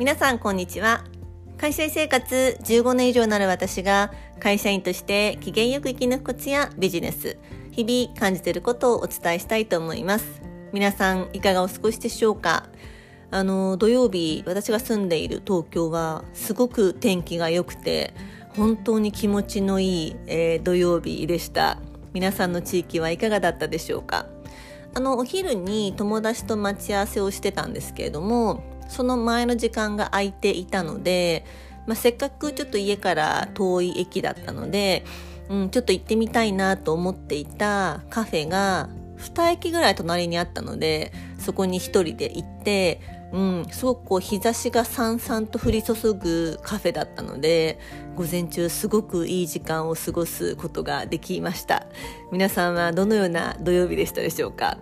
皆さんこんにちは。会社員生活15年以上になる私が会社員として機嫌よく生き抜くコツやビジネス日々感じていることをお伝えしたいと思います。皆さんいかがお過ごしでしょうか？あの土曜日私が住んでいる東京はすごく天気が良くて本当に気持ちのいい、えー、土曜日でした。皆さんの地域はいかがだったでしょうか？あのお昼に友達と待ち合わせをしてたんですけれどもその前の時間が空いていたので、まあ、せっかくちょっと家から遠い駅だったので、うん、ちょっと行ってみたいなと思っていたカフェが2駅ぐらい隣にあったのでそこに1人で行ってうん、すごくこう日差しがさんさんと降り注ぐカフェだったので午前中すごくいい時間を過ごすことができました。皆さんはどのような土曜日でしたでしょうか？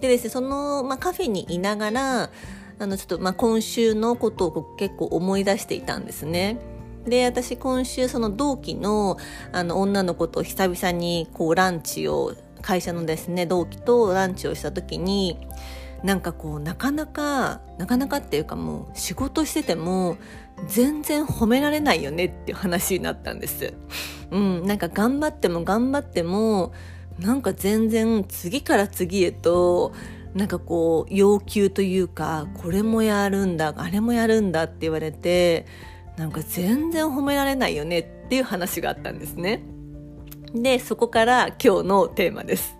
でですねその、まあ、カフェにいながらあのちょっとまあ今週のことを結構思い出していたんですね。で私今週その同期のあの女の子と久々にこうランチを会社のですね同期とランチをした時になんかこうなかなかなかなかっていうかもう仕事してても全然褒められないよねっていう話になったんです。うん、なんか頑張っても頑張ってもなんか全然次から次へとなんかこう要求というかこれもやるんだあれもやるんだって言われてなんか全然褒められないよねっていう話があったんですね。でそこから今日のテーマです。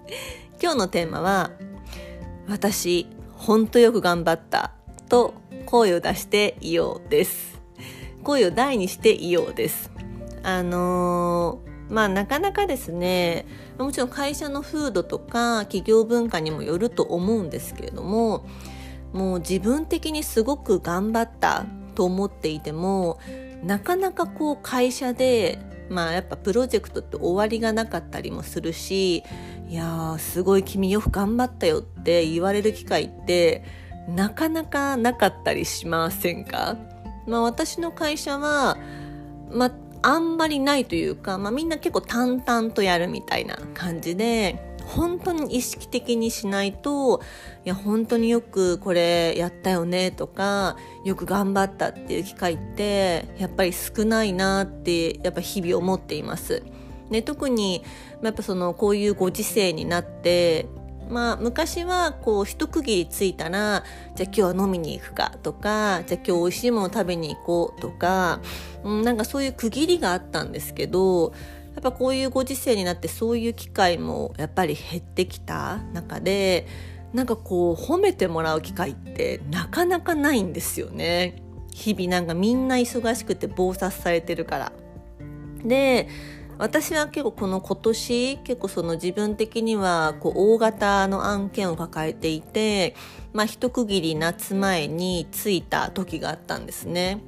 今日のテーマは私ほんとよく頑張ったと声を出していようです。声を大にしていようです。あのーまあなかなかですねもちろん会社の風土とか企業文化にもよると思うんですけれどももう自分的にすごく頑張ったと思っていてもなかなかこう会社でまあやっぱプロジェクトって終わりがなかったりもするしいやすごい君よく頑張ったよって言われる機会ってなかなかなかったりしませんか？まあ私の会社はまああんまりないというか、まあ、みんな結構淡々とやるみたいな感じで本当に意識的にしないといや本当によくこれやったよねとかよく頑張ったっていう機会ってやっぱり少ないなってやっぱ日々思っています。で特にやっぱそのこういうご時世になってまあ昔はこう一区切りついたらじゃあ今日は飲みに行くかとかじゃあ今日美味しいもの食べに行こうとか、うん、なんかそういう区切りがあったんですけどやっぱこういうご時世になってそういう機会もやっぱり減ってきた中でなんかこう褒めてもらう機会ってなかなかないんですよね。日々なんかみんな忙しくて忙殺されてるから。で私は結構この今年結構その自分的にはこう大型の案件を抱えていて、まあ、一区切り夏前に着いた時があったんですね。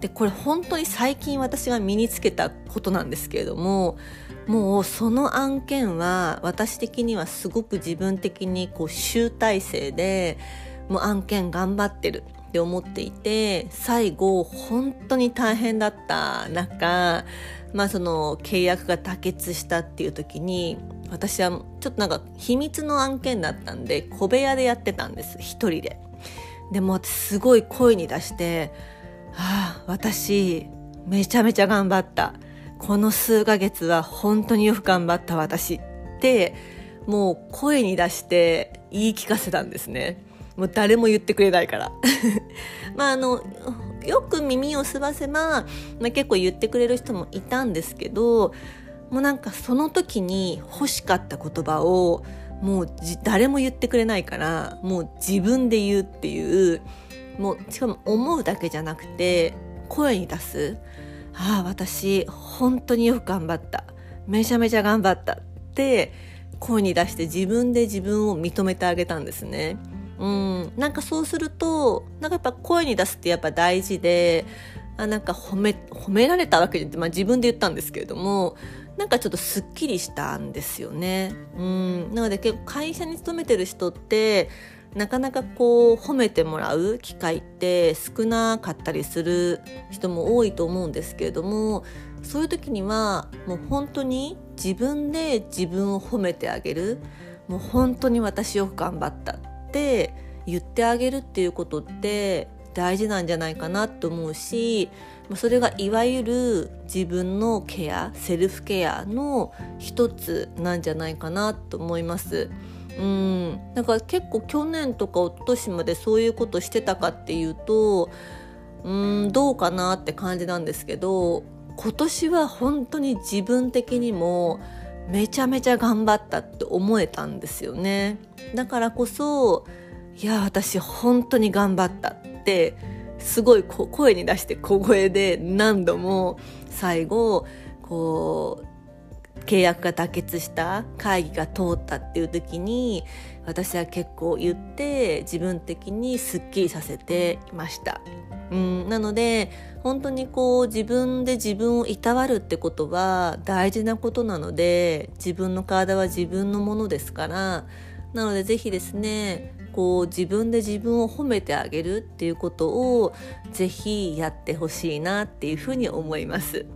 でこれ本当に最近私が身につけたことなんですけれどももうその案件は私的にはすごく自分的にこう集大成でもう案件頑張ってるって思っていて最後本当に大変だった中まあその契約が妥結したっていう時に私はちょっとなんか秘密の案件だったんで小部屋でやってたんです一人で。でも私すごい声に出して「ああ私めちゃめちゃ頑張ったこの数ヶ月は本当によく頑張った私」ってもう声に出して言い聞かせたんですね。もう誰も言ってくれないから。まああのよく耳をすばせば、まあ、結構言ってくれる人もいたんですけどもうなんかその時に欲しかった言葉をもう誰も言ってくれないからもう自分で言うっていうもうしかも思うだけじゃなくて声に出すああ私本当によく頑張っためちゃめちゃ頑張ったって声に出して自分で自分を認めてあげたんですね。うん、なんかそうするとなんかやっぱ声に出すってやっぱ大事であなんか褒め褒められたわけで、まあ、自分で言ったんですけれどもなんかちょっとすっきりしたんですよね。うん、なので結構会社に勤めてる人ってなかなかこう褒めてもらう機会って少なかったりする人も多いと思うんですけれどもそういう時にはもう本当に自分で自分を褒めてあげる。もう本当に私よく頑張った。って言ってあげるっていうことって大事なんじゃないかなと思うしそれがいわゆる自分のケアセルフケアの一つなんじゃないかなと思います。うんだから結構去年とか一昨年までそういうことしてたかっていうとうんどうかなって感じなんですけど今年は本当に自分的にもめちゃめちゃ頑張ったって思えたんですよね。だからこそいや私本当に頑張ったってすごい声に出して小声で何度も最後こう契約が妥結した会議が通ったっていう時に私は結構言って自分的にすっきりさせていました。うん、なので本当にこう自分で自分をいたわるってことは大事なことなので自分の体は自分のものですからなのでぜひですねこう自分で自分を褒めてあげるっていうことをぜひやってほしいなっていうふうに思います。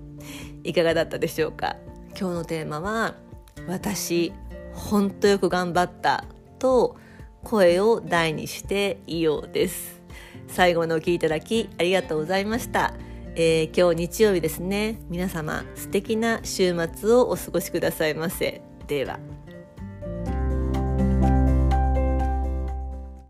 いかがだったでしょうか？今日のテーマは私ほんとよく頑張ったと声を大にしていようです。最後までお聴きいただきありがとうございました、えー、今日日曜日ですね。皆様素敵な週末をお過ごしくださいませ。では。